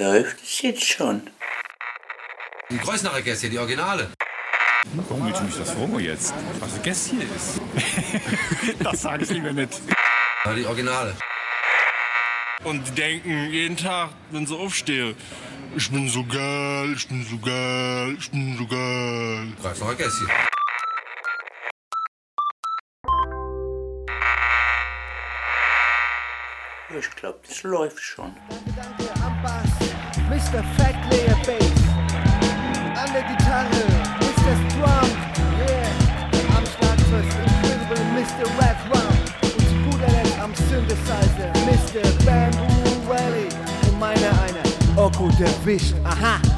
Läuft es jetzt schon? Die Kreuznacher Gäste, die Originale. Warum willst du mich das fragen jetzt? Was ein Gäst hier ist? das sage ich lieber nicht. Ja, die Originale. Und die denken jeden Tag, wenn sie aufstehen, ich bin so geil, ich bin so geil, ich bin so geil. Kreuznacher Gäste. Ich glaube, das läuft schon. Mr. Fat Layer Bass. An der Gitarre, Mr. Strong. Yeah. Am Schlagzeug, Incredible Mr. Rap Rum. Und zu guter Letzt am Synthesizer, Mr. Bamboo Valley. Und meine eine, Oko der Wicht. Aha.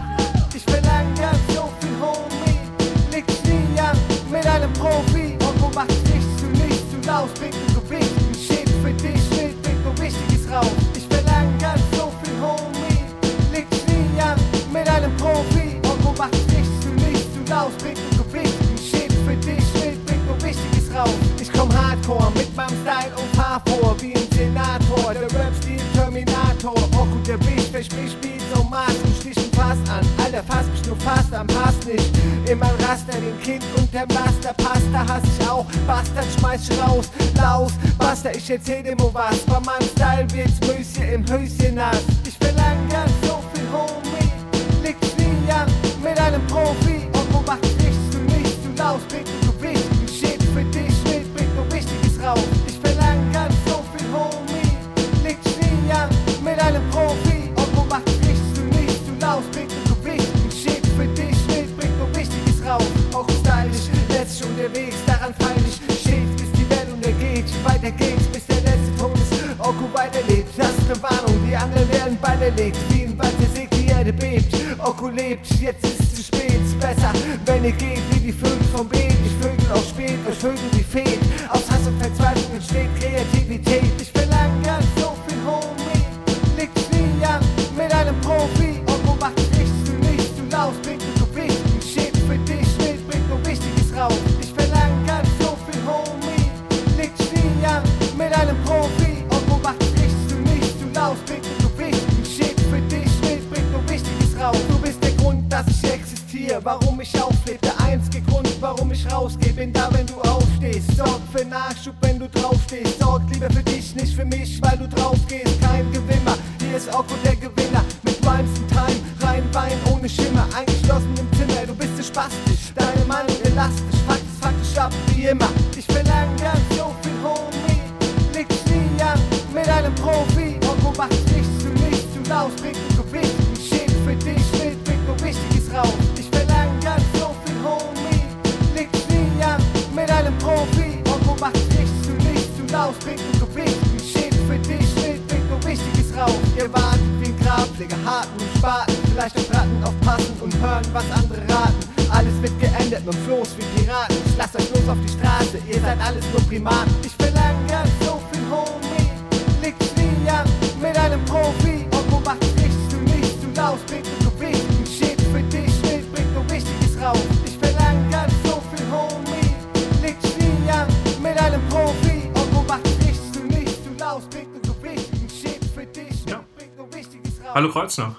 Terminator. Oko der Wicht, verspricht Beats so Maß und stichen Pass an. Alter, fass mich nur fast am Hass nicht. Immer ein Raster, den Kind und der Master. Pasta hass ich auch. Bastard schmeiß ich raus. Laus, Basta, ich erzähl dir nur was. Bei meinem Style wird's Möschen im Höschen nass. Ich verlang ganz so viel, Homie. Liegt's nie an mit einem Profi. Oko macht nichts zu nichts. Du laust, bringt werden beiderlegt. Wie ein Wald, der die Erde bebt. Oko lebt, jetzt ist es zu spät. Besser, wenn ihr geht, wie die Vögel vom Beet. Hallo Kreuznach.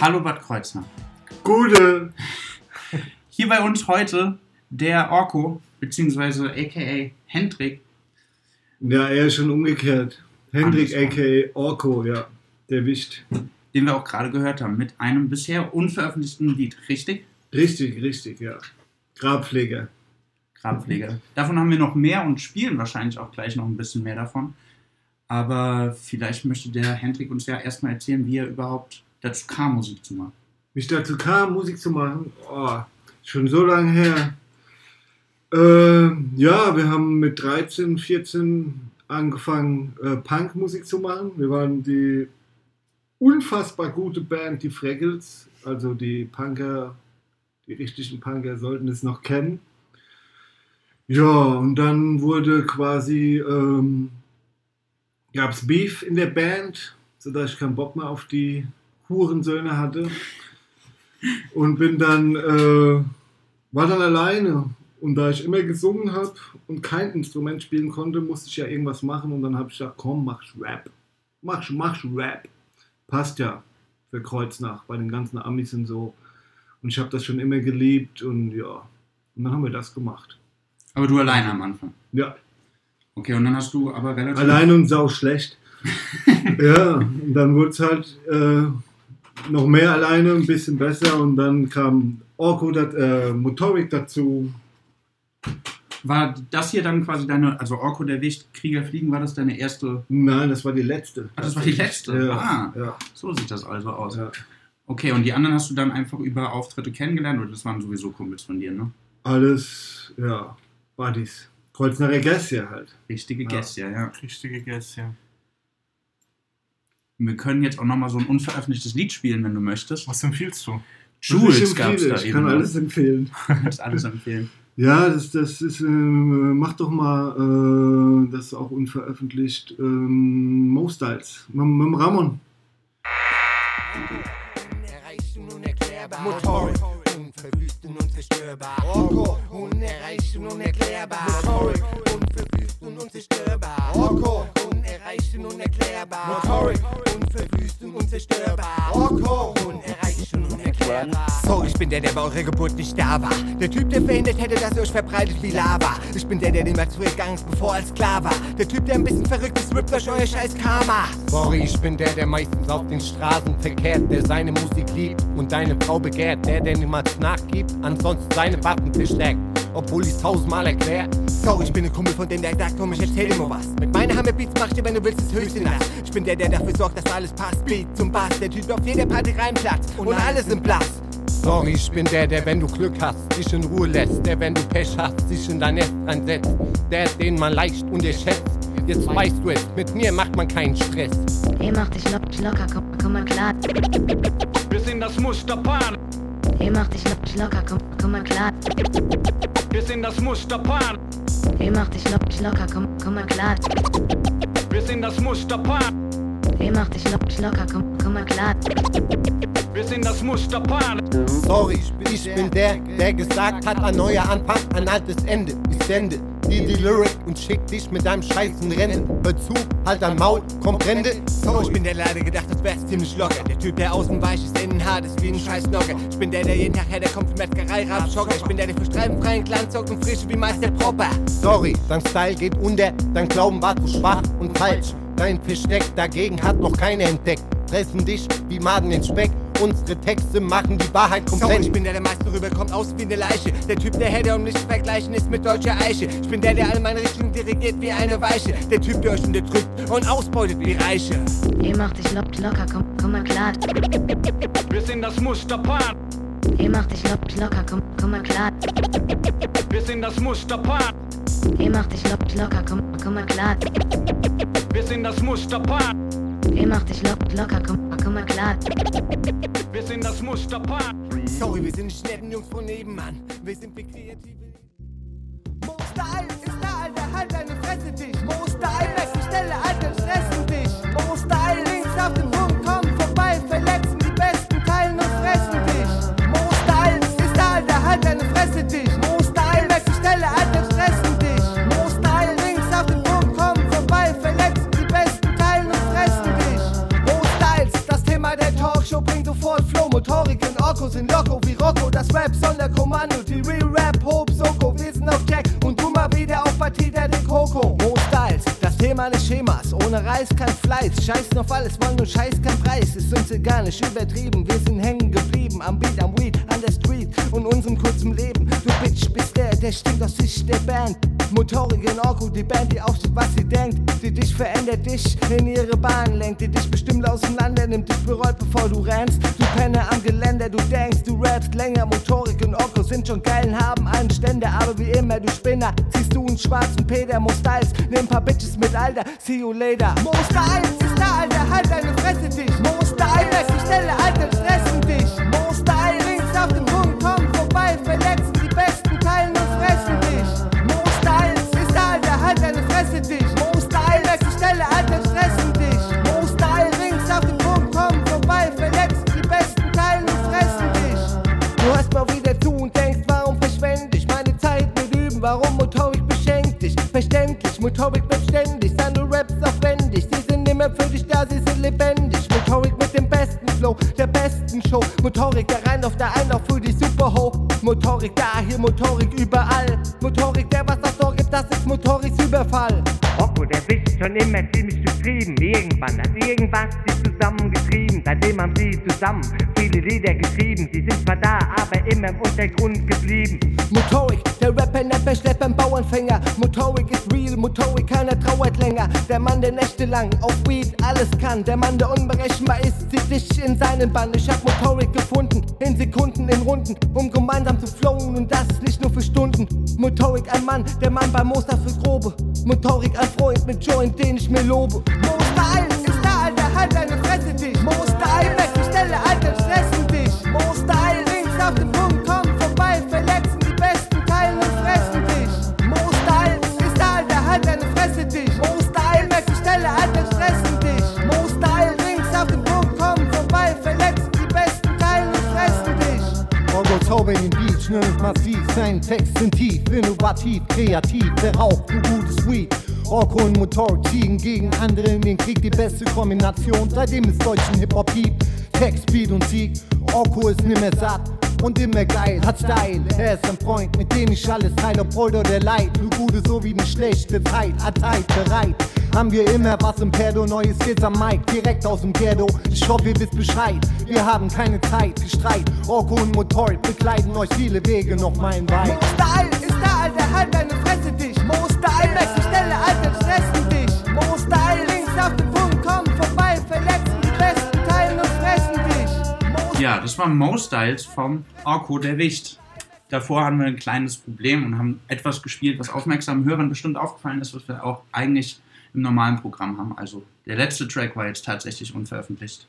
Hallo Bad Kreuznach. Gute. Hier bei uns heute der Orko, beziehungsweise aka Hendrik. Ja, er ist schon umgekehrt. Hendrik aka Orko, ja. Der Wicht. den wir auch gerade gehört haben, mit einem bisher unveröffentlichten Lied, richtig? Richtig, richtig, ja. Grabpfleger. Grabpfleger. Davon haben wir noch mehr und spielen wahrscheinlich auch gleich noch ein bisschen mehr davon. Aber vielleicht möchte der Hendrik uns ja erstmal erzählen, wie er überhaupt dazu kam, Musik zu machen. Wie ich dazu kam, Musik zu machen, oh, schon so lange her. Ähm, ja, wir haben mit 13, 14 angefangen, äh, Punkmusik zu machen. Wir waren die unfassbar gute Band, die Fraggles. Also die Punker, die richtigen Punker sollten es noch kennen. Ja, und dann wurde quasi, ähm, gab es Beef in der Band, sodass ich keinen Bock mehr auf die Hurensöhne hatte. Und bin dann, äh, war dann alleine. Und da ich immer gesungen habe und kein Instrument spielen konnte, musste ich ja irgendwas machen. Und dann habe ich gesagt, komm, mach Rap. Mach, mach Rap. Passt ja. für Kreuznach, bei den ganzen Amis und so. Und ich habe das schon immer geliebt und ja, und dann haben wir das gemacht. Aber du alleine am Anfang. Ja, Okay, und dann hast du aber relativ. allein und sau schlecht. ja, und dann wurde es halt äh, noch mehr alleine, ein bisschen besser und dann kam Orko, dat, äh, Motorik dazu. War das hier dann quasi deine, also Orko der Wicht, Krieger fliegen, war das deine erste? Nein, das war die letzte. Ah, das war die letzte. Ja, Ah, ja, so sieht das also aus. ja. Okay, und die anderen hast du dann einfach über Auftritte kennengelernt oder das waren sowieso Kumpels von dir, ne? Alles, ja, Buddies. Kreuznacher Gäste halt. Richtige. Gäste, ja, ja. Richtige ja. Wir können jetzt auch nochmal so ein unveröffentlichtes Lied spielen, wenn du möchtest. Was empfiehlst du? Jules Ich gab es da Ich eben. kann ne? alles empfehlen. Kannst alles empfehlen. Ja, das, das ist, äh, mach doch mal, äh, das ist auch unveröffentlicht, ähm, Mo Styles, mit, mit Ramon. Unerreicht und unerklärbar. Motorik, unverwüst und unzerstörbar. Orko, unerreicht und unerklärbar. Motorik, unverwüst und unzerstörbar. Orko, unerreicht und unerklärbar. Motorik, unverwüst und unzerstörbar. Orko, unerreicht und unerklärbar. So, ich bin der, der bei eurer Geburt nicht da war. Der Typ, der verhindert hätte, dass ihr euch verbreitet wie Lava. Ich bin der, der den früher gegangen ist, bevor als klar war. Der Typ, der ein bisschen verrückt ist, rippt euch euer scheiß Karma. Sorry, ich bin der, der meistens auf den Straßen verkehrt, der seine Musik liebt und deine Frau begehrt. Der, der niemals nachgibt, ansonsten seine Waffen verstärkt. Obwohl ich's tausendmal erklär. So, ich bin ein Kumpel von dem, der sagt, komm, ich erzähl dir mal was. Mit meiner Hammerbeats mach ich dir, wenn du willst, das höchste nass. Ich bin der, der dafür sorgt, dass alles passt. Beat zum Bass, der Typ auf jeder Party reinplatzt und alles im Blass. Sorry, ich bin der, der, wenn du Glück hast, dich in Ruhe lässt. Der, wenn du Pech hast, sich in dein Nest reinsetzt. Der, den man leicht unterschätzt. Jetzt weißt du es, mit mir macht man keinen Stress. Hey, mach dich lock, locker, komm, komm mal klar. Wir sind das Musterpaar. Hey, mach dich lock, locker, komm, komm mal klar. Wir sind das Musterpaar. Hey, mach dich lock, locker, komm, komm mal klar. Wir sind das Musterpaar. Hey, mach dich lock, locker, komm, komm mal klar. Wir sind das Musterpaar. Sorry, ich bin, ich bin der, der gesagt hat, ein neuer Anfang, ein altes Ende. Ich sende dir die Lyric und schick dich mit deinem scheißen Rennen. Hör zu, halt dein Maul, komprende. So, ich bin der leider gedacht, das wär's ziemlich locker. Der Typ, der außen weich ist, innen hart ist wie ein scheiß Nocker. Ich bin der, der jeden Tag her, der kommt für Metzgerei, Rabschocker. Ich bin der, der für streifenfreien Glanz sorgt und frische wie Meister Propper. Sorry, dein Style geht unter, dein Glauben war zu schwach und falsch. Dein Versteck dagegen hat noch keiner entdeckt. Fressen dich wie Maden in Speck. Unsere Texte machen die Wahrheit komplett. ich bin der, der meist rüberkommt, aus wie eine Leiche. Der Typ, der hätte um nicht zu vergleichen ist mit deutscher Eiche. Ich bin der, der all meine Richtungen dirigiert wie eine Weiche. Der Typ, der euch unterdrückt und ausbeutet wie Reiche. Hey, mach dich lock, locker, komm, komm mal klar. Wir sind das Musterpaar. Hey, mach dich lock, locker, komm, komm mal klar. Wir sind das Musterpaar. Hey, mach dich lock, locker, komm, komm mal klar. Wir sind das Musterpaar. Hey, mach dich lock, locker, komm, komm mal klar. Wir sind das Musterpaar. Sorry, wir sind nicht netten Jungs von nebenan. Wir sind wie kreative. Mo Ohne Reis kein Fleiß. Scheißen auf alles, wollen nur Scheiß kein Preis. Ist uns gar nicht übertrieben. Wir sind hängen geblieben. Am Beat, am Weed, an der Street und unserem kurzen Leben. Du Bitch bist der, der stinkt aus Sicht der Band. Motorik in Orko, die Band, die aufsteht, was sie denkt. Die dich verändert, dich in ihre Bahn lenkt. Die dich bestimmt auseinander nimmt, dich berollt, bevor du rennst. Du Penner am Geländer, du denkst, du rappst länger. Motorik und Orko sind schon geil haben einen Ständer. Aber wie immer, du Spinner, einen schwarzen Peter. Mo Styles, nimm paar Bitches mit, Alter. See you later. Mo Styles ist da, Alter, halt deine Fresse dich. Mo Styles, beste Stelle, Alter, stressen dich. Mo Style, Motorik bleibt ständig, seine Raps aufwendig. Sie sind immer für dich da, sie sind lebendig. Motorik mit dem besten Flow, der besten Show. Motorik der rein auf der Einlauf für die Superho. Motorik da, hier Motorik überall. Motorik, der was das doch gibt, das ist Motoriks Überfall. Rocco, der wischt schon immer ziemlich getrieben. Irgendwann hat irgendwas sie zusammengetrieben. Seitdem haben sie zusammen viele Lieder geschrieben. Sie sind zwar da, aber immer im Untergrund geblieben. Der Rapper, Nepper, Schlepper, Bauernfänger. Motorik ist real, Motorik, keiner trauert länger. Der Mann, der nächtelang auf Weed alles kann. Der Mann, der unberechenbar ist, zieht dich in seinen Bann. Ich hab Motorik gefunden, in Sekunden, in Runden, um gemeinsam zu flowen und das nicht nur für Stunden. Motorik, ein Mann, der Mann beim Moster für Grobe. Motorik, ein Freund mit Joint, den ich mir lobe. Mo Style ist da, Alter, halt deine Orgo Zauber in den Beat, schnell und massiv. Sein Text sind tief, innovativ, kreativ. Verraucht ein gutes Weed. Orko und Motor ziehen gegen andere in den Krieg. Die beste Kombination, seitdem es deutschen Hip-Hop gibt. Text, Beat und Sieg. Orko ist nimmer satt und immer geil, hat Style. Er ist ein Freund, mit dem ich alles teile, ob Freude oder Leid. Nur gute sowie eine schlechte Zeit, hat Zeit bereit. Haben wir immer was im Perdo, neues Skills am Mic, direkt aus dem Ghetto. Ich hoffe, ihr wisst Bescheid. Wir haben keine Zeit, Gestreit. Orko und Motor begleiten euch viele Wege noch mein Weit. Style ist da, Alter, halt deine Fresse dich. Mo Style, Ja, das war Mo Styles vom Orko der Wicht. Davor hatten wir ein kleines Problem und haben etwas gespielt, was aufmerksamen Hörern bestimmt aufgefallen ist, was wir auch eigentlich im normalen Programm haben. Also der letzte Track war jetzt tatsächlich unveröffentlicht.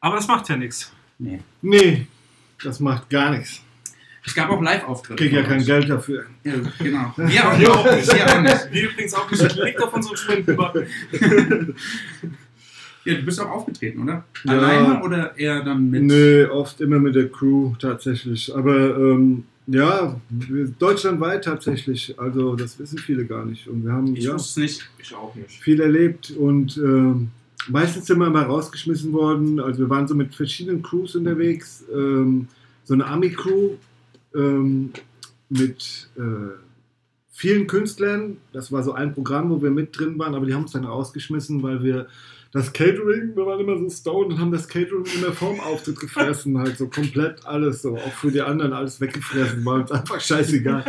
Aber das macht ja nichts. Nee. Nee, das macht gar nichts. Es gab auch Live-Auftritte. Krieg ja kein uns. Geld dafür. Ja, genau. Wir auch nicht. Wir auch nicht. Wir übrigens auch nicht. Liegt auf unserem Spendenbutton. Ja, du bist auch aufgetreten, oder? Ja. Alleine oder eher dann mit. Nee, oft immer mit der Crew tatsächlich. Aber ähm, ja, deutschlandweit tatsächlich. Also das wissen viele gar nicht. Und wir haben Ich ja, wusste es nicht. Ich auch nicht. viel erlebt und ähm, meistens sind wir immer rausgeschmissen worden. Also wir waren so mit verschiedenen Crews unterwegs. Ähm, so eine Ami-Crew ähm, mit äh, vielen Künstlern. Das war so ein Programm, wo wir mit drin waren, aber die haben uns dann rausgeschmissen, weil wir das Catering, wir waren immer so stoned und haben das Catering immer vorm Auftritt gefressen, halt so komplett alles so, auch für die anderen alles weggefressen, war uns einfach scheißegal.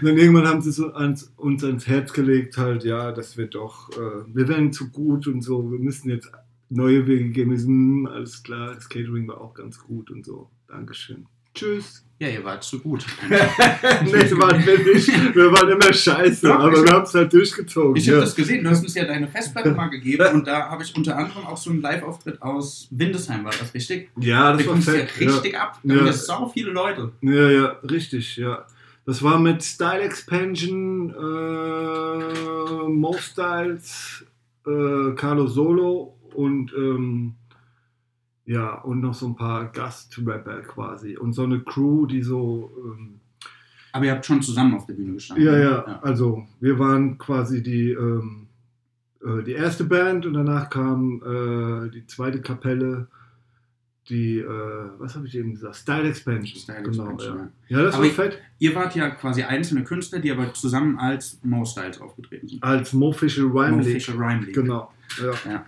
Und dann irgendwann haben sie so ans, uns ans Herz gelegt, halt, ja, das wird doch, äh, wir werden zu gut und so, wir müssen jetzt neue Wege gehen, wir sind, hm, alles klar, das Catering war auch ganz gut und so. Dankeschön. Tschüss. Ja, ihr wart zu gut. nee, waren wir nicht. Wir waren immer scheiße, Doch, aber wir haben es halt durchgezogen. Ich habe ja. das gesehen, du hast uns ja deine Festplatte mal gegeben und da habe ich unter anderem auch so einen Live-Auftritt aus Windesheim, war das richtig? Ja, das da war du ja fett, richtig ja. ab. Da haben Ja. ja sau viele Leute. Ja, ja, richtig, ja. Das war mit Style Expansion, äh, Mo Styles, äh, Carlo Solo und ähm, ja, und noch so ein paar Gastrapper quasi. Und so eine Crew, die so. Ähm, Aber ihr habt schon zusammen auf der Bühne gestanden. ja, ne? ja, also wir waren quasi die, ähm, äh, die erste Band und danach kam äh, die zweite Kapelle. Die, äh, was habe ich eben gesagt? Style Expansion. Style genau, Expansion, ja. ja, das Aber war fett. Ihr wart ja quasi einzelne Künstler, die aber zusammen als Mo Styles aufgetreten sind. Als Mo Official Rhyme Mo League. Official Rhyme League. Genau. Ja. Ja.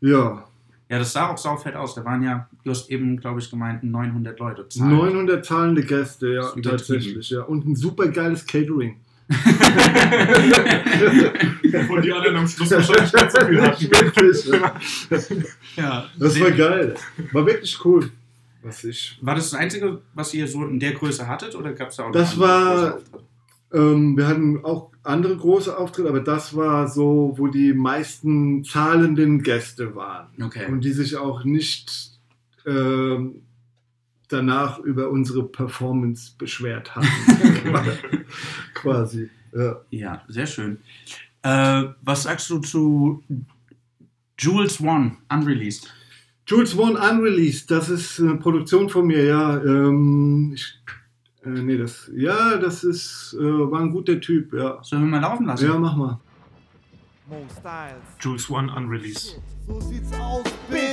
ja. Ja, das sah auch saufett aus. Da waren ja, du hast eben, glaube ich, gemeint, 900 Leute. Zahlen. 900 zahlende Gäste, ja, tatsächlich. Ja. Und ein super geiles Catering. Obwohl die anderen am Schluss wahrscheinlich nicht so viel hatten. Wirklich, ja. Ja, Das war geil. War wirklich cool. Was ich. War das das Einzige, was ihr so in der Größe hattet oder gab es da auch noch Das andere war-? Ähm, wir hatten auch andere große Auftritte, aber das war so, wo die meisten zahlenden Gäste waren. Okay. Und die sich auch nicht ähm, danach über unsere Performance beschwert haben. Quasi. Ja. Ja, sehr schön. Äh, was sagst du zu Jules One, unreleased? Jules One Unreleased, das ist eine Produktion von mir, ja. Ähm, ich, äh, nee, das, ja, das ist, äh, war ein guter Typ, ja. Sollen wir mal laufen lassen? Ja, mach mal. Jules One Unreleased. So sieht's aus, Bitch.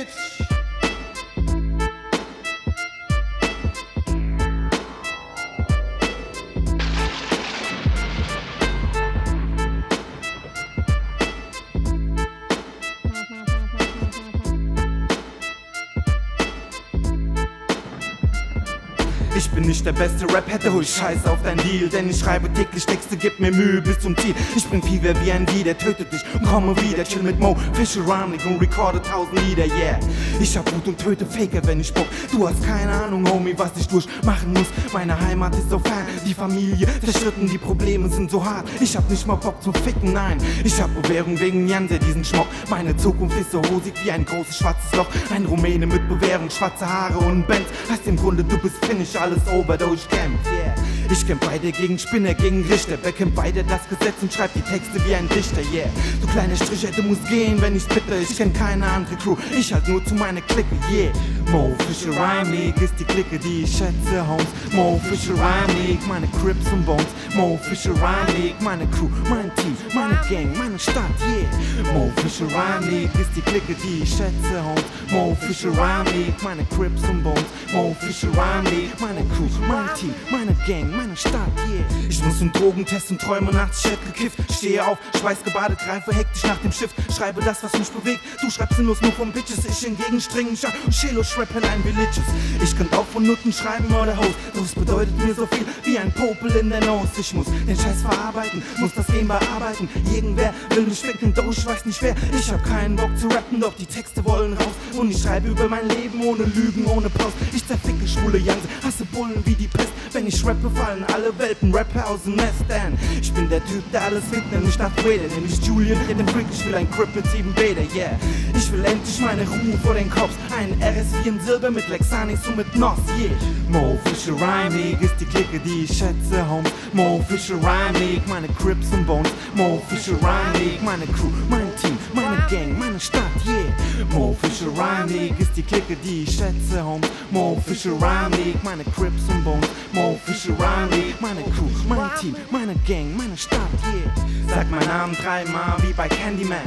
Der beste Rap, hätte hol Scheiß auf dein Deal. Denn ich schreibe täglich Texte, gib mir Mühe bis zum Ziel. Ich bring Fever wie ein Lied, der tötet dich und komme wieder. Chill mit Mo, Fische Rhyming und recorde tausend Lieder, yeah. Ich hab Wut und töte Faker, wenn ich spuck. Du hast keine Ahnung, Homie, was ich durchmachen muss. Meine Heimat ist so fern, die Familie zerschritten, die Probleme sind so hart. Ich hab nicht mal Bock zum Ficken, nein. Ich hab Bewährung wegen Janse, diesen Schmock. Meine Zukunft ist so rosig wie ein großes schwarzes Loch. Ein Rumäne mit Bewährung, schwarze Haare und Benz. Heißt im Grunde, du bist Finish, alles over, durch Camp, yeah. Ich kämpf beide gegen Spinner, gegen Richter. Bekämpf beide das Gesetz und schreib die Texte wie ein Dichter, yeah. Du kleine Striche, du musst gehen, wenn ich bitte. Ich kenn keine andere Crew, ich halt nur zu meiner Clique, yeah. Mo Fischer Rhyme League ist die Clique, die ich schätze, Homes. Mo Fischer Rhyme League, meine Crips und Bones. Mo Fischer Rhyme League, meine Crew, mein Team, meine Gang, meine Stadt, yeah. Mo Fischer Rhyme League ist die Clique, die ich schätze, Homes. Mo Fischer Rhyme League, meine Crips und Bones. Mo Fischer Rhyme League, meine Crew, mein Team, meine Gang, meine Stadt, yeah. Ich muss einen Drogentest und träume nachts, Chat gekifft. Stehe auf, schweißgebadet, greife hektisch nach dem Shift. Schreibe das, was mich bewegt. Du schreibst sinnlos nur von Bitches. Ich hingegen streng schach und Chelo schrappen ein Villages. Ich könnte auch von Nutten schreiben oder Host. Doch es bedeutet mir so viel wie ein Popel in der Nose. Ich muss den Scheiß verarbeiten, muss das Game bearbeiten. Irgendwer will mich ficken, doch ich weiß nicht wer. Ich hab keinen Bock zu rappen, doch die Texte wollen raus. Und ich schreibe über mein Leben ohne Lügen, ohne Pause. Ich zerficke schwule Janse, hasse Bullen wie die Pest. Wenn ich rappe, fallen alle Welpen, Rapper aus dem Nest. Denn ich bin der Typ, der alles fickt, nämlich statt Vader. Nämlich Julian, der den Freak, ich will ein Crip mit sieben Bäder, yeah. Ich will endlich meine Ruhe vor den Cops. Ein RS4 in Silber mit Lexanis und mit Nos, yeah. Mo Fischer Rhyme League ist die Clique, die ich schätze, Homes. Mo Fischer Rhyme League, meine Crips und Bones. Mo Fischer Rhyme League, meine Crew, mein Team, meine Gang, meine Stadt, yeah. Mo Fischer Rhyme League ist die Clique, die ich schätze, Homes. Mo Fischer Rhyme League, meine Crips und Bones. Mo Fischer Rhyme League, meine Crew, mein Team, meine Gang, meine Stadt, yeah. Sag meinen Namen dreimal wie bei Candyman.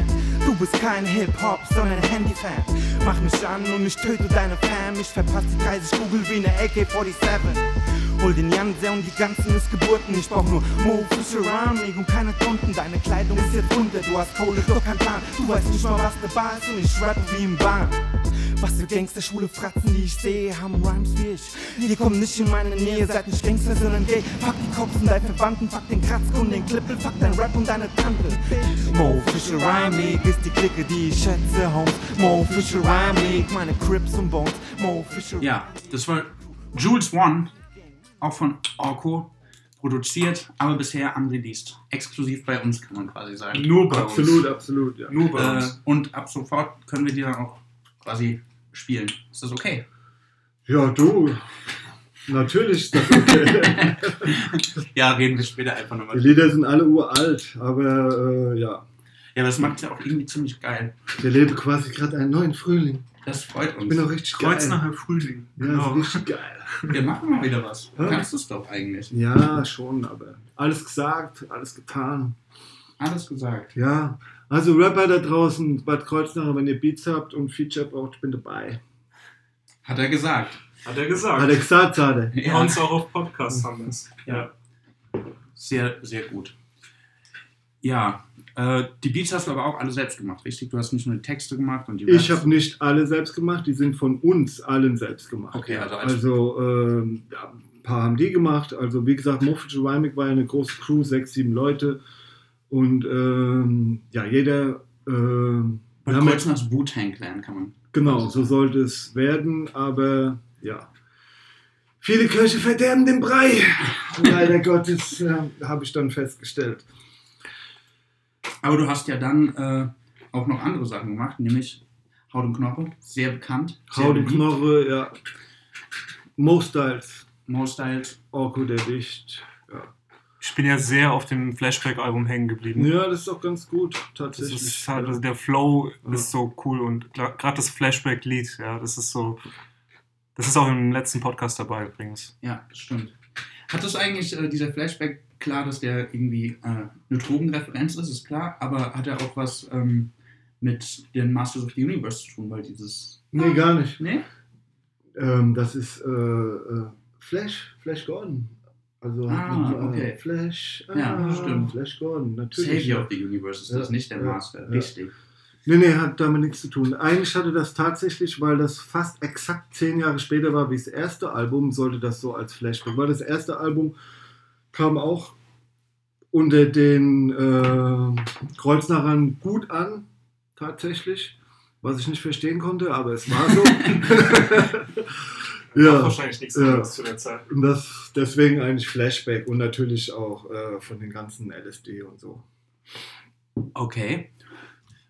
Du bist kein Hip-Hop, sondern Handy-Fan. Mach mich an und ich töte deine Fam. Ich verpasse die 30 Kugel wie eine AK-47. Hol den Janse und die ganzen Missgeburten. Ich brauch nur Mo League und keine Kunden. Deine Kleidung ist jetzt bunter, du hast Kohle, doch kein Plan. Du weißt nicht mal, was eine Bar ist und ich rappe wie im Bahn. Was für Gangster, schwule Fratzen, die ich sehe, haben Rhymes wie ich. Die kommen nicht in meine Nähe, seid nicht Gangster, sondern gay. Fuck die Cops und deine Verwandten, fuck den Kratzke und den Klippel, fuck dein Rap und deine Tante. Mo Fischer Rhyme League ist die Clique, die ich schätze, Homes. Mo Fischer Rhyme League, meine Crips und Bones. Mo Fischer Ja, das war Jules One, auch von Orko, produziert, aber bisher unreleased. Exklusiv bei uns, kann man quasi sagen. Nur bei Absolut, uns. absolut, ja. Nur bei Äh, uns. und ab sofort können wir die dann auch quasi spielen. Ist das okay? Ja, du. Natürlich ist das okay. Ja, reden wir später einfach Die nochmal. Lieder sind alle uralt, aber äh, ja. Ja, das macht ja auch irgendwie ziemlich geil. Wir leben quasi gerade einen neuen Frühling. Das freut uns. Ich bin auch richtig geil. Kreuznacher Frühling. Ja, Genau. ist richtig geil. Wir machen mal wieder was. Du Ja. kannst es doch eigentlich. Ja, schon, aber alles gesagt, alles getan. Alles gesagt. Ja, also Rapper da draußen, Bad Kreuznach, wenn ihr Beats habt und Feature braucht, ich bin dabei. Hat er gesagt. Hat er gesagt. Hat er gesagt, hat er. Bei uns auch auf Podcast haben wir es. Ja. Sehr, sehr gut. Ja, äh, die Beats hast du aber auch alle selbst gemacht, richtig? Du hast nicht nur die Texte gemacht und die Ich Raps. habe nicht alle selbst gemacht, die sind von uns allen selbst gemacht. Okay, also als- also ähm, ja, ein paar haben die gemacht. Also wie gesagt, Moffitt Rhymic war eine große Crew, sechs, sieben Leute. Und ähm, ja, jeder. Bei wir haben Kreuznachs Wu-Tang Clan kann man. Genau, so sollte es werden, aber ja. Viele Köche verderben den Brei. Leider Gottes äh, habe ich dann festgestellt. Aber du hast ja dann äh, auch noch andere Sachen gemacht, nämlich Haut und Knoche, sehr bekannt. Sehr Haut und. Knoche, ja. Mo Styles, Mo Styles. Orko der Dicht. Ja. Ich bin ja sehr auf dem Flashback-Album hängen geblieben. ja, das ist auch ganz gut, Das tatsächlich. ist halt, also der Flow Ja. ist so cool und gerade das Flashback-Lied, ja, das ist so. Das ist auch im letzten Podcast dabei übrigens. Ja, das stimmt. Hat das eigentlich, äh, dieser Flashback, klar, dass der irgendwie äh, eine Drogenreferenz ist, ist klar, aber hat er auch was ähm, mit den Masters of the Universe zu tun, weil dieses. nee, gar nicht. Nee? Ähm, das ist äh, äh, Flash, Flash Gordon. Also Ah, äh, okay. Flash, Ja, ah, stimmt. Flash Gordon, natürlich. Savior of the Universe ist das, Ja, nicht der ja, Master. ja. Richtig. Nee, nee, hat damit nichts zu tun. Eigentlich hatte das tatsächlich, weil das fast exakt zehn Jahre später war wie das erste Album, sollte das so als Flashback. Weil das erste Album kam auch unter den äh, Kreuznachern gut an, tatsächlich. Was ich nicht verstehen konnte, aber es war so. Gab wahrscheinlich nichts anderes zu der Zeit. Und das, deswegen eigentlich Flashback und natürlich auch äh, von den ganzen LSD und so. Okay.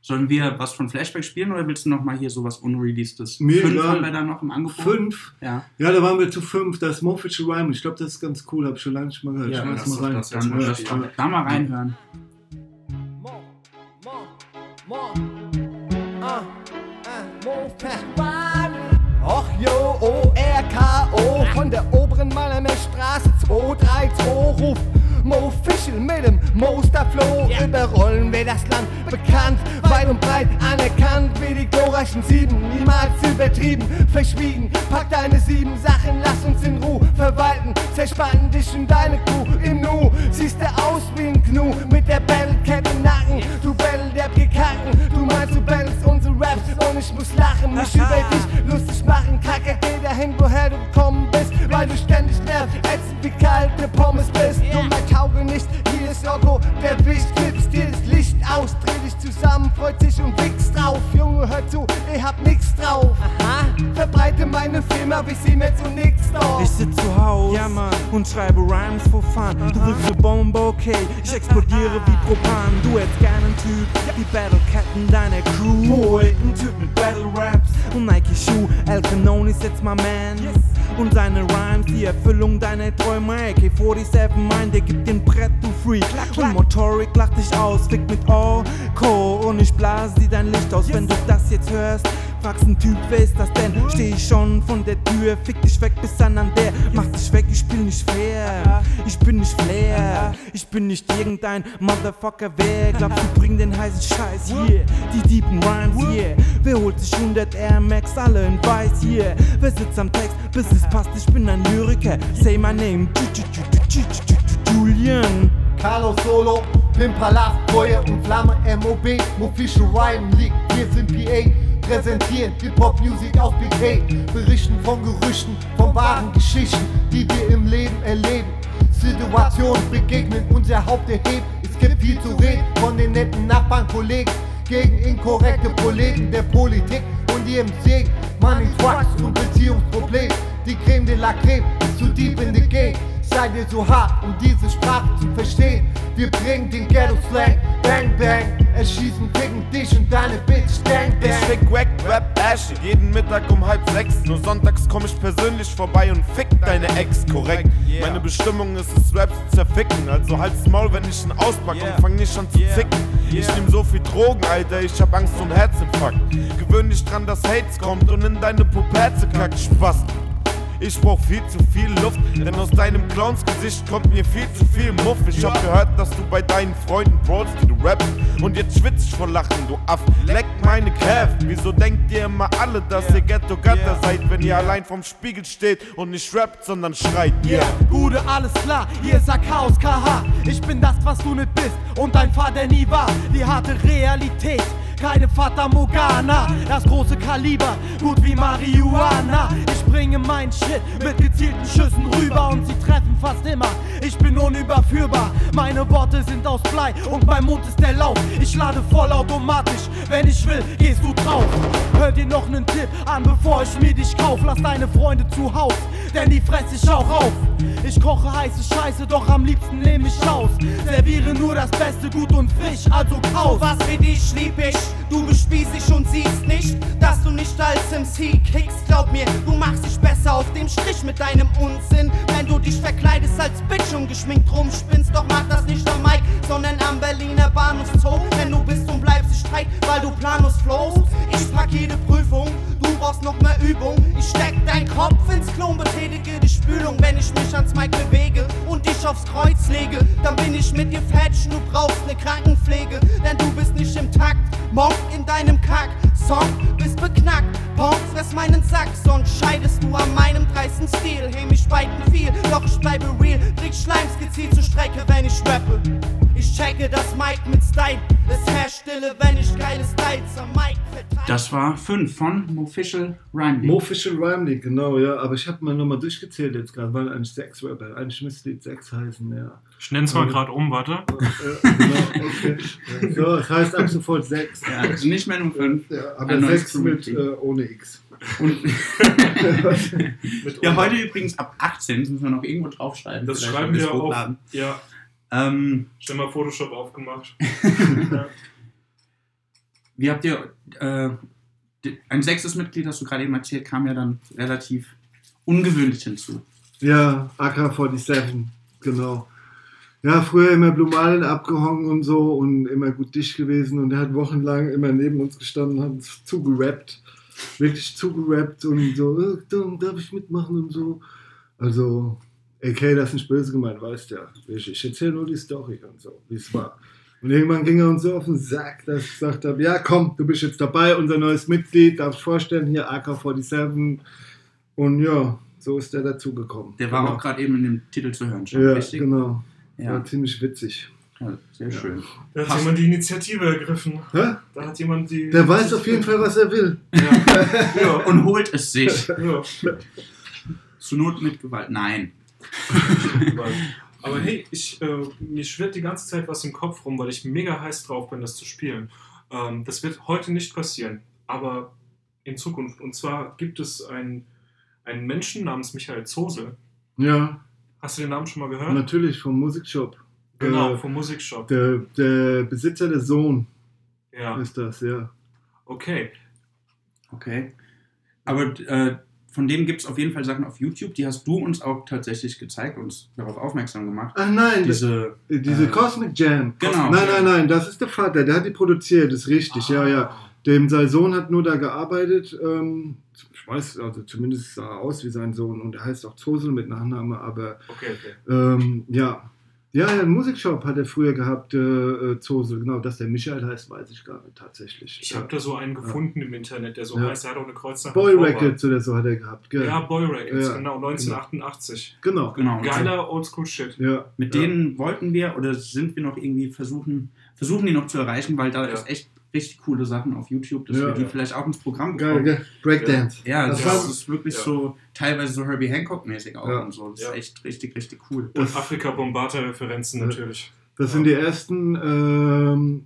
Sollen wir was von Flashback spielen oder willst du noch mal hier sowas Unreleasedes? Mir Fünf haben wir da noch im Angebot. Fünf? Ja. Ja, da waren wir zu fünf. Das Mo Official Rhyme. Ich glaube, das ist ganz cool. Habe ich schon lange nicht mal gehört. Ja, lass mal rein. das jetzt mal ja. Da mal reinhören. Och yo, O-R-K-O von der oberen Mannheimer Straße 232 ruft Mo Fischel mit dem Mosterflow Überrollen wir das Land bekannt, weit und breit anerkannt wie die glorreichen Sieben, niemals übertrieben, verschwiegen. Pack deine sieben Sachen, lass uns in Ruhe verwalten, zerspannen dich und deine Crew im Nu. Siehst du aus wie ein Gnu mit der Battle-Cap im Nacken, du Battle der Gekacken, du meinst du battlest unsere Raps und ich muss lachen, mich über dich lustig machen, Kacke, geh dahin, woher du gekommen bist, weil du ständig nervt, ätzend wie kalte Pommes bist, dummer Tauge nicht, hier ist Logo, der Wicht, klippst dir das Licht aus, dreh dich zusammen, freut sich und wichst drauf, Junge, hör zu, ihr habt nix drauf, aha, verbreite meine Firma, wie sie mir zu nix drauf. Ich sitz zu Hause ja, Mann. und schreibe Rhymes for fun. Du willst eine Bombe, okay? Ich explodiere wie Propan. Du hättest gern einen Typ wie Battle Cat in deiner Crew. Boy, ein Typ mit Battle Raps und Nike Schuh. El Canone ist jetzt my man. Und seine Rhymes, die Erfüllung deiner Träume. AK-47 mein, der gibt den Brett, du Freak. Und Motoric lacht dich aus, fick mit Orko. Und ich blase dir dein Licht aus, wenn du das jetzt hörst. Fragst ein Typ, wer ist das denn? Steh ich schon von der Tür, fick dich weg bis dann an der. Mach dich weg, ich spiel nicht fair. Ich bin nicht Flair. Ich bin nicht irgendein Motherfucker, wer glaubt, du bring den heißen Scheiß hier. Die deepen Rhymes hier. Wer holt sich 100 Air Max, alle in weiß hier. Wer sitzt am Text, bis es passt, ich bin ein Lyriker. Say my name, Julian. Carlos Solo, Pimpalast, Feuer und Flamme, MOB, Official Rhyme League, wir sind PA, präsentieren. Hip-Hop-Music auf BK, berichten von Gerüchten, von wahren Geschichten, die wir im Leben erleben. Situationen begegnen, unser Haupt erhebt, es gibt viel zu reden von den netten Nachbarn, Kollegen, gegen inkorrekte Proleten der Politik und ihrem Segen, Money, Trucks und Beziehungsproblem, die Creme de la Creme ist zu deep in the game. Seid ihr so hart, um diese Sprache zu verstehen? Wir bringen den Ghetto-Slang, Bang Bang, erschießen, ficken dich und deine Bitch, Dang Ich Bang. fick Wack, Rap, Ash, jeden Mittag um halb sechs. Nur sonntags komm ich persönlich vorbei und fick deine Ex, korrekt. Meine Bestimmung ist es, Raps zu zerficken. Also halt's Maul, wenn ich ihn auspack und fang nicht an zu zicken. Ich nehm so viel Drogen, Alter, ich hab Angst um Herzinfarkt. Gewöhn dich dran, dass Hates kommt und in deine Puperze kackt Spaß. Ich brauch viel zu viel Luft, denn aus deinem Clownsgesicht kommt mir viel zu viel Muff. Ich hab gehört, dass du bei deinen Freunden brawlst, die du rappst. Und jetzt schwitzt ich vor Lachen, du Aff. Leck meine Calf. Wieso denkt ihr immer alle, dass ihr Ghetto-Gatter seid, wenn ihr allein vorm Spiegel steht und nicht rappt, sondern schreit? Yeah. Bude, alles klar, hier ist Chaos KH. Ich bin das, was du nicht bist und dein Vater nie war. Die harte Realität, keine Fata Morgana. Das große Kaliber, gut wie Marihuana. Ich bringe mein Shit mit gezielten Schüssen rüber und sie treffen fast immer. Ich bin unüberführbar, meine Worte sind aus Blei und mein Mund ist der Lauf. Ich lade vollautomatisch, wenn ich will, gehst du drauf. Hör dir noch nen Tipp an, bevor ich mir dich kauf. Lass deine Freunde zu Haus, denn die fress ich auch auf. Ich koche heiße Scheiße, doch am liebsten nehme ich aus. Serviere nur das Beste, gut und frisch, also kauf. Was für dich lieb ich, du bespieß ich und siehst nicht, dass du nicht als MC kickst. Glaub mir, du machst dich besser auf dem Strich mit deinem Unsinn. Wenn du dich verkleidest als Bitch und geschminkt rumspinnst, doch mach das nicht am Mike, sondern am Berliner Bahnhofszoo. Denn du bist und bleibst nicht streit, weil du planlos flowst. Ich pack jede Prüfung, brauchst noch mehr Übung. Ich steck dein Kopf ins Klo und betätige die Spülung. Wenn ich mich ans Mike bewege und dich aufs Kreuz lege, dann bin ich mit dir fertig. Du brauchst ne Krankenpflege, denn du bist nicht im Takt. Monk in deinem Kack, Song bist beknackt. Fress meinen Sack, sonst scheidest du an meinem dreisten Stil. Hey, mich spalten viel, doch ich bleibe real. Krieg Schleims gezielt zur Strecke, wenn ich rappe. Ich checke das Mic mit Style. Es herrscht Stille, wenn ich geile Styles am Mic verteile. Das war 5 von Mofficial Rhyme League. Mofficial Rhyme League, genau, ja. Aber ich habe mal nochmal durchgezählt jetzt gerade, weil eigentlich sechs Rapper. Eigentlich müsste die sechs heißen, ja. Ich nenne es mal gerade um, warte. Ja, genau, okay. So, das heißt ab sofort sechs. Ja, also nicht mehr nur 5. Ja, aber sechs mit äh, ohne X. Und ja, heute übrigens ab 18, das müssen wir noch irgendwo draufschreiben. Das schreiben wir hochladen. Ja. Ähm, Schnell mal Photoshop aufgemacht. wie habt ihr, äh, ein sechstes Mitglied, hast du gerade eben erzählt, kam ja dann relativ ungewöhnlich hinzu. Ja, AK-47, genau. Ja, früher immer Blue Marlin abgehangen und so und immer gut dicht gewesen und er hat wochenlang immer neben uns gestanden und hat uns zugerappt. Wirklich zugerappt und so, äh, darf ich mitmachen und so. Also, AK, das ist nicht böse gemeint, weißt ja. Ich, ich erzähle nur die Story und so, wie es war. Und irgendwann ging er uns so auf den Sack, dass ich gesagt habe, ja komm, du bist jetzt dabei, unser neues Mitglied, darfst vorstellen, hier AK-47. Und ja, so ist er dazugekommen. Der war Genau. auch gerade eben in dem Titel zu hören, schon Ja, richtig? genau. Ja. War ziemlich witzig. Ja, sehr schön. Da hat Passt. jemand die Initiative ergriffen. Hä? Da hat jemand die. Der weiß auf jeden Fall, was er will. Ja. Und holt es sich. Ja. Zur Not mit Gewalt. Nein. Aber hey, ich, äh, mir schwirrt die ganze Zeit was im Kopf rum, weil ich mega heiß drauf bin, das zu spielen. Ähm, das wird heute nicht passieren, aber in Zukunft. Und zwar gibt es einen, einen Menschen namens Michael Zose. Ja, Hast du den Namen schon mal gehört? natürlich, vom Musikshop. Genau, Äh, vom Musikshop. Der, der Besitzer der Sohn Ja. ist das, ja. Okay. Okay. Aber äh, von dem gibt es auf jeden Fall Sachen auf YouTube, die hast du uns auch tatsächlich gezeigt, uns darauf aufmerksam gemacht. Ach nein, Diese, das- diese äh, Cosmic Jam. Genau. Nein, nein, nein, das ist der Vater, der hat die produziert, ist richtig, ja, ja. Dem sein Sohn hat nur da gearbeitet. Ähm, ich weiß, also zumindest sah er aus wie sein Sohn und er heißt auch Zosel mit Nachname, aber Okay, okay. ähm, ja. Ja, ja, einen Musikshop hat er früher gehabt, äh, äh, Zosel, genau, dass der Michael heißt, weiß ich gar nicht tatsächlich. Ich ja. habe da so einen gefunden im Internet, der so Ja. heißt, er hat auch eine Kreuznach. Boy Records oder so hat er gehabt, gell? Ja, Boy Records, Ja, genau, 1988. Genau. Genau. Geiler Oldschool-Shit. Ja. Mit ja. denen wollten wir oder sind wir noch irgendwie versuchen, versuchen die noch zu erreichen, weil da Ja. ist echt richtig coole Sachen auf YouTube, dass Ja. wir die vielleicht auch ins Programm bekommen. geil. Breakdance. Ja, das, Das ist wirklich Ja. so teilweise so Herbie Hancock-mäßig auch Ja. und so. Das Ja. ist echt richtig, richtig cool. Und Afrika Bombata-Referenzen natürlich. Das sind die ersten, ähm,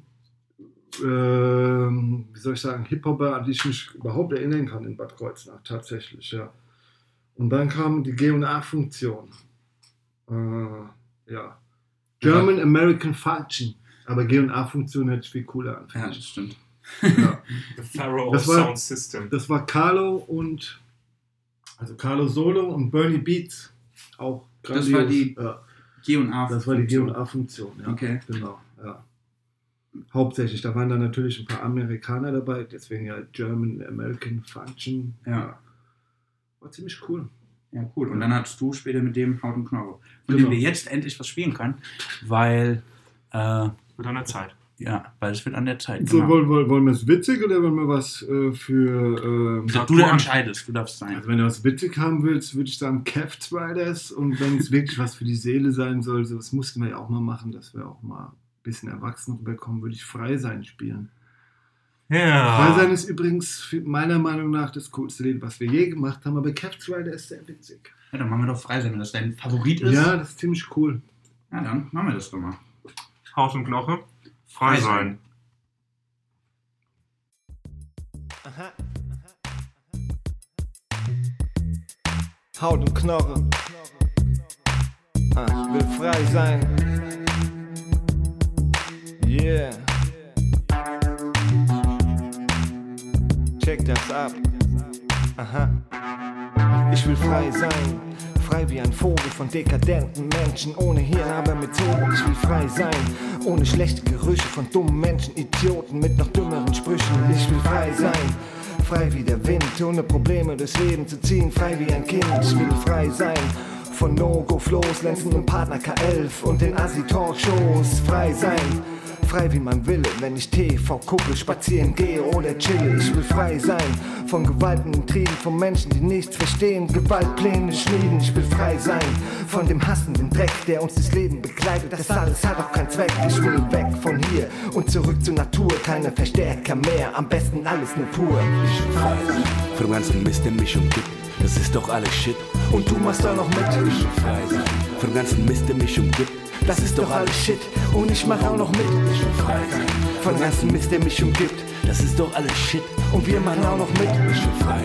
ähm, wie soll ich sagen, Hip-Hopper, an die ich mich überhaupt erinnern kann in Bad Kreuznach, tatsächlich, ja. Und dann kam die G&A-Funktion. Äh, ja. German American Function. Aber G&A-Funktion hätte ich viel cooler an. Ja, das stimmt. Ja. The Pharaoh Das of war- Sound System. Das war Carlo und, also Carlo Solo und Bernie Beats. Auch Das war die ja. G&A. Das war die G&A-Funktion, ja. Okay. Genau, ja. Hauptsächlich, da waren dann natürlich ein paar Amerikaner dabei, deswegen ja German American Function. Ja. War ziemlich cool. Ja, cool. Und dann hattest du später mit dem Haut und Knochen, von Genau. dem wir jetzt endlich was spielen können, weil, äh, Wird an der Zeit. ja, weil es wird an der Zeit. So, genau. wollen, wollen, wollen wir es witzig oder wollen wir was äh, für. ähm, Du entscheidest, du darfst sein. Also, wenn du was witzig haben willst, würde ich sagen Cavs Riders. Und wenn es wirklich was für die Seele sein soll, so, das mussten wir ja auch mal machen, dass wir auch mal ein bisschen erwachsen rüberkommen, würde ich Frei sein spielen. Ja. Frei sein ist übrigens meiner Meinung nach das coolste Lied, was wir je gemacht haben, aber Cavs Rider ist sehr witzig. Ja, dann machen wir doch frei sein, wenn das dein Favorit ist. Ja, das ist ziemlich cool. Ja, dann machen wir das doch mal. Haut und Knoche. Frei Frei sein. Aha. Haut und Knochen. Ah, ich will frei sein. Yeah. Check das ab. Aha. Ich will frei sein. Frei wie ein Vogel von dekadenten Menschen, ohne Hirn, aber mit Zogen. Ich will frei sein, ohne schlechte Gerüche von dummen Menschen, Idioten mit noch dümmeren Sprüchen. Ich will frei sein, frei wie der Wind, ohne Probleme durchs Leben zu ziehen, frei wie ein Kind. Ich will frei sein. Von No-Go-Flows, Lenzen und Partner K11 und den Assi-Talkshows. Frei sein, frei wie man will, wenn ich TV gucke, spazieren gehe oder chille. Ich will frei sein von Gewalten und Trieben, von Menschen, die nichts verstehen, Gewaltpläne schmieden. Ich will frei sein von dem hassenden Dreck, der uns das Leben begleitet. Das alles hat auch keinen Zweck. Ich will weg von hier und zurück zur Natur. Keine Verstärker mehr, am besten alles nur pur. Ich will frei sein. Den ganzen Mist, der mich umgibt, das ist doch alles Shit. Und du machst da noch mit. Ich will frei sein. Den ganzen Mist, der mich umgibt, Das ist doch alles Shit und ich mach auch noch mit. Ich will frei. Von ganzen Mist, der mich umgibt. Das ist doch alles Shit. Und wir machen auch noch mit. Ich will frei.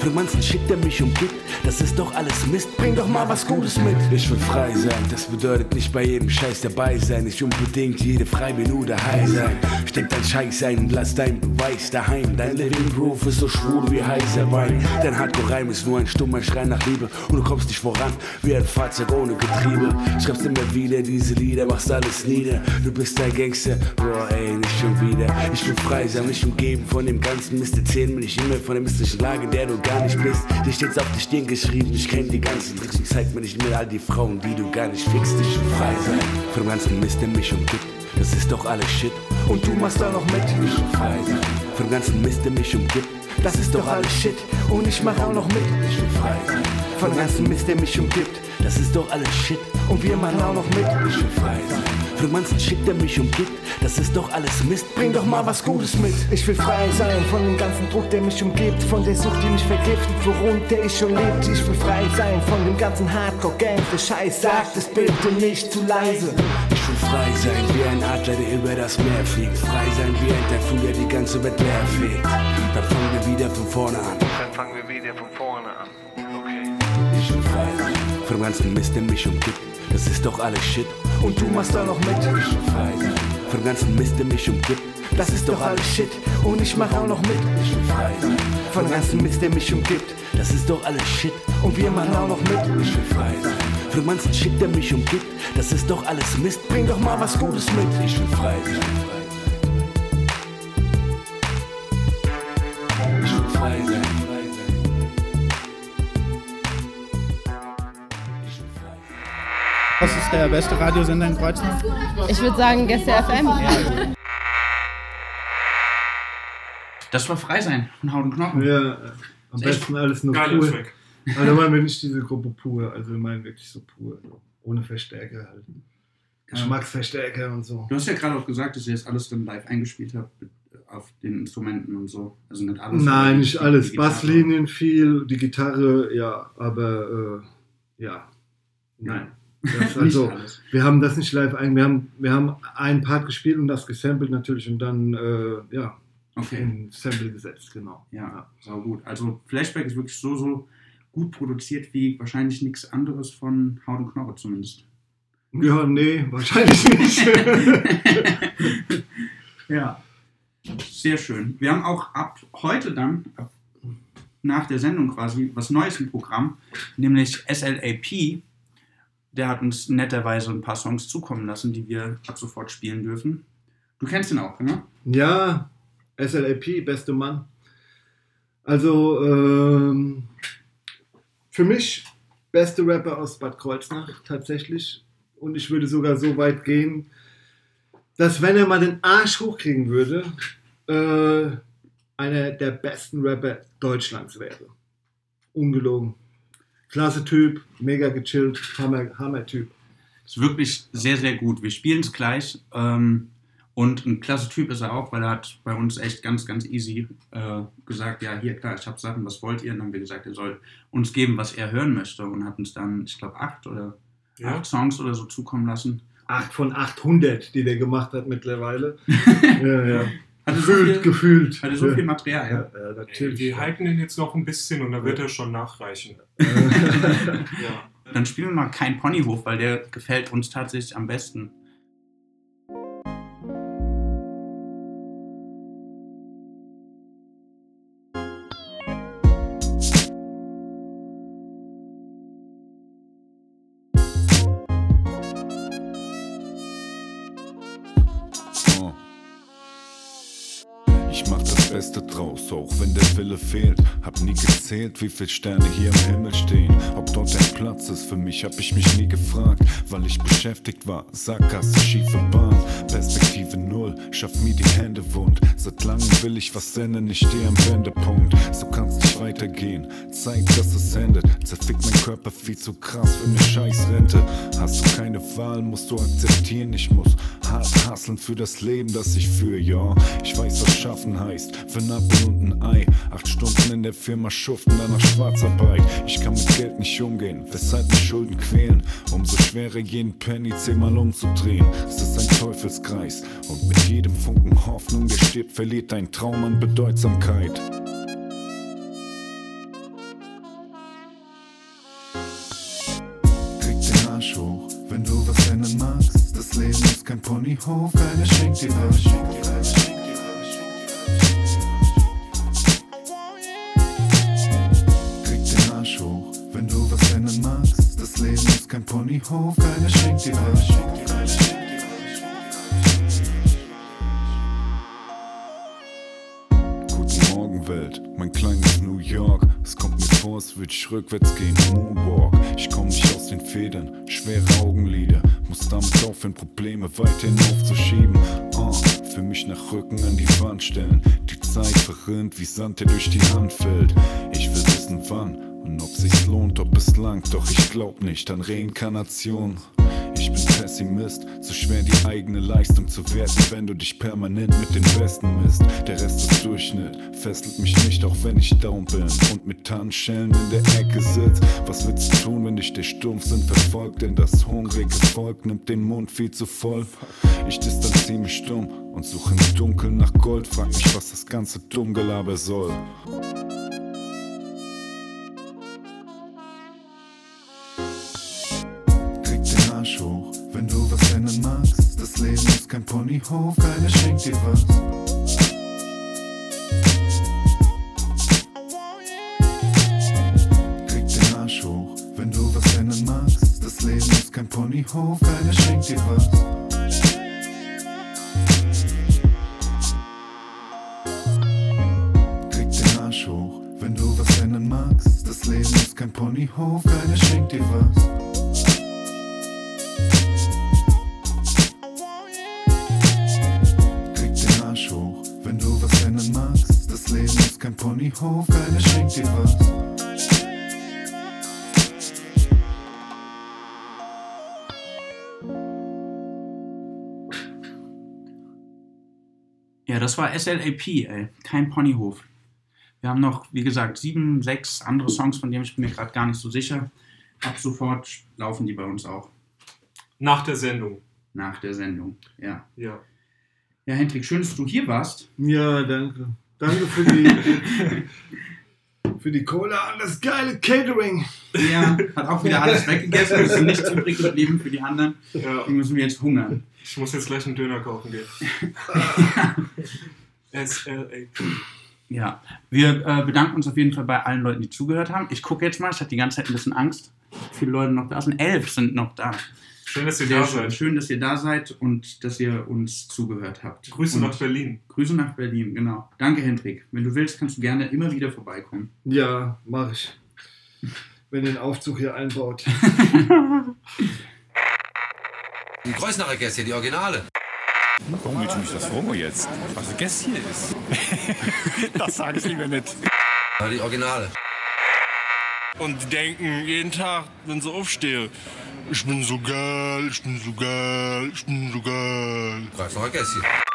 Für ganzen Shit, der mich umgibt, das ist doch alles Mist. Bring doch mal was Gutes mit. Ich will frei sein, das bedeutet nicht bei jedem Scheiß dabei sein. Nicht unbedingt jede Freiminute high sein. Steck dein Scheiß ein und lass dein Beweis daheim. Dein Living Groove ist so schwul wie heißer Wein. Dein Hardcore-Reim ist nur ein stummer Schrei nach Liebe. Und du kommst nicht voran wie ein Fahrzeug ohne Getriebe. Schreibst immer wieder diese Lieder, machst alles nieder. Du bist ein Gangster, boah ey, nicht schon wieder. Ich will frei sein, mich umgeben von dem ganzen Mist. Erzählen mir nicht immer von der mystischen Lage, in der du gar nicht bist. Dir steht's auf die Stirn geschrieben, ich kenn die ganzen Tricks und zeig mir nicht mehr all die Frauen, die du gar nicht fickst. Ich will frei sein von dem ganzen Mist, der mich umgibt. Das ist doch alles Shit. Und du machst da noch mit. Ich will frei sein von dem ganzen Mist, der mich umgibt. Das ist doch alles Shit und ich mach auch noch mit. Ich will frei sein Von ganzen Mist, der mich umgibt. Das ist doch alles Shit. Und wir machen auch noch mit. Ich will frei sein ganzen Shit, der mich umgibt. Das ist doch alles Mist. Bring doch mal was Gutes mit. Ich will frei sein von dem ganzen Druck, der mich umgibt. Von der Sucht, die mich vergiftet, worunter ich schon lebt. Ich will frei sein von dem ganzen Hardcore-Gang. Der Scheiß sagt es bitte nicht zu leise. Ich will frei sein wie ein Adler, der über das Meer fliegt. Frei sein wie ein Taifun, der die ganze Welt leer fegt. Dann fangen wir wieder von vorne an. Dann fangen wir wieder von vorne an. Dem ganzen Mist, der mich umgibt. Das ist doch alles Shit. Und du machst da noch mit. Ich von dem ganzen Mist, der mich umgibt. Das ist doch alles Shit und ich mach auch noch mit. Ich von dem ganzen Mist, der mich umgibt. Das ist doch alles Shit und wir machen auch noch mit. Ich von dem ganzen Shit, der mich umgibt. Das ist doch alles Mist. Bring doch mal was Gutes mit. Ich frei. Ich Was ist der beste Radiosender in Kreuznach? Ich würde sagen Gäste FM. Das war frei sein von Haut und Knochen. Ja, am besten alles nur. Aber da meinen wir nicht diese Gruppe pur, also wir meinen wirklich so pur, ohne Verstärker halt. Geschmacksverstärker und so. Du hast ja gerade auch gesagt, dass ihr das alles dann live eingespielt habt mit- auf den Instrumenten und so. Also nicht alles. Nein, nicht alles. Basslinien viel, die Gitarre, ja, aber äh, ja, nein. Also, wir haben das nicht live ein. Wir haben, wir haben einen Part gespielt und das gesampelt natürlich und dann äh, ja, Okay. in Sample gesetzt, genau. Ja, sau gut. Also Flashback ist wirklich so, so gut produziert wie wahrscheinlich nichts anderes von Haut und Knoche zumindest. Ja, nee, wahrscheinlich nicht. ja. Sehr schön. Wir haben auch ab heute dann, ab nach der Sendung quasi, was Neues im Programm, nämlich SLAP. Der hat uns netterweise ein paar Songs zukommen lassen, die wir ab sofort spielen dürfen. Du kennst ihn auch, ne? Ja, SLAP, beste Mann. Also, ähm, für mich beste Rapper aus Bad Kreuznach tatsächlich. Und ich würde sogar so weit gehen, dass wenn er mal den Arsch hochkriegen würde, äh, einer der besten Rapper Deutschlands wäre. Ungelogen. Klasse Typ, mega gechillt, Hammer, Hammer Typ. Ist wirklich sehr, sehr gut. Wir spielen es gleich. Ähm, und ein klasse Typ ist er auch, weil er hat bei uns echt ganz, ganz easy äh, gesagt, ja, hier, klar, ich habe Sachen, was wollt ihr? Und dann haben wir gesagt, er soll uns geben, was er hören möchte. Und hat uns dann, ich glaube, acht oder Ja. acht Songs oder so zukommen lassen. 8 von 800, die der gemacht hat mittlerweile. ja, ja. Hat er so Gefühlt, viel- gefühlt. hat er so viel Material, ja? ja Ey, wir halten den jetzt noch ein bisschen und dann wird er schon nachreichen. ja. Dann spielen wir mal kein Ponyhof, weil der gefällt uns tatsächlich am besten. Beste draus, auch wenn der Wille fehlt. Hab nie gezählt, wie viele Sterne hier im Himmel stehen. Ob dort dein Platz ist. Für mich hab ich mich nie gefragt, weil ich beschäftigt war. Sackgasse, schiefe Bahn, Perspektive null, schaff mir die Hände wund. Seit langem will ich was ändern, ich steh am Wendepunkt. So kann's nicht weitergehen. Zeit, dass es endet. Zerfickt mein Körper viel zu krass für eine Scheißrente. Hast du keine Wahl, musst du akzeptieren. Ich muss hart hasseln für das Leben, das ich führe, ja. Ich weiß, was schaffen heißt. Für ein Apfel und ein Ei. Acht Stunden in der Firma schuften, danach Schwarzarbeit. Ich kann mit Geld nicht umgehen, weshalb mich Schulden quälen. Umso schwerer jeden Penny zehnmal umzudrehen. Es ist ein Teufelskreis. Und mit jedem Funken Hoffnung, der stirbt, verliert dein Traum an Bedeutsamkeit. Krieg den Arsch hoch, wenn du was ändern magst. Das Leben ist kein Ponyhof, keiner schenkt dir was. Wenn du was ändern magst. Das Leben ist kein Ponyhof, keiner schenkt dir was. Rückwärts gehen, Moonwalk. Ich komm nicht aus den Federn, schwere Augenlider. Muss damit aufhören, Probleme weiterhin aufzuschieben. Oh, für mich nach Rücken an die Wand stellen. Die Zeit verrinnt wie Sand, der durch die Hand fällt. Ich will wissen, wann und ob sich's lohnt, ob es langt. Doch ich glaub nicht an Reinkarnation. Ich bin Pessimist, so schwer die eigene Leistung zu werten, wenn du dich permanent mit den Besten misst. Der Rest ist Durchschnitt, fesselt mich nicht, auch wenn ich down bin und mit Tarnschellen in der Ecke sitz. Was willst du tun, wenn dich der Stumpfsinn verfolgt? Denn das hungrige Volk nimmt den Mund viel zu voll. Ich distanziere mich stumm und suche im Dunkeln nach Gold. Frag mich, was das ganze Dummgelaber soll. Kein Ponyhof, keiner schenkt dir was. Krieg den Arsch hoch, wenn du was ändern magst. Das Leben ist kein Ponyhof, keiner schenkt dir was. Das war SLAP, ey. Kein Ponyhof. Wir haben noch, wie gesagt, sieben, sechs andere Songs, von denen ich bin mir gerade gar nicht so sicher. Ab sofort laufen die bei uns auch. Nach der Sendung. Nach der Sendung, ja. Ja. Ja, Hendrik, schön, dass du hier warst. Ja, danke. Danke für die, für die Cola und das geile Catering. Ja, hat auch wieder alles weggegessen. Es ist nichts übrig geblieben für die anderen. Ja. Die müssen wir jetzt hungern. Ich muss jetzt gleich einen Döner kaufen gehen. SLAP. Ja, wir äh, bedanken uns auf jeden Fall bei allen Leuten, die zugehört haben. Ich gucke jetzt mal, ich hatte die ganze Zeit ein bisschen Angst. Viele Leute noch da sind. Elf sind noch da. Schön, dass ihr Sehr da schön. seid. Schön, dass ihr da seid und dass ihr uns zugehört habt. Grüße und nach Berlin. Grüße nach Berlin, genau. Danke, Hendrik. Wenn du willst, kannst du gerne immer wieder vorbeikommen. Ja, mach ich. Wenn ihr den Aufzug hier einbaut. Die Kreuznacher Gäste, die Originale. Warum willst du mich das fragen jetzt? Was ein Gast hier ist? das sage ich lieber nicht. Die Originale. Und die denken jeden Tag, wenn sie aufstehen, ich bin so geil, ich bin so geil, ich bin so geil. Kreuznacher Gäste.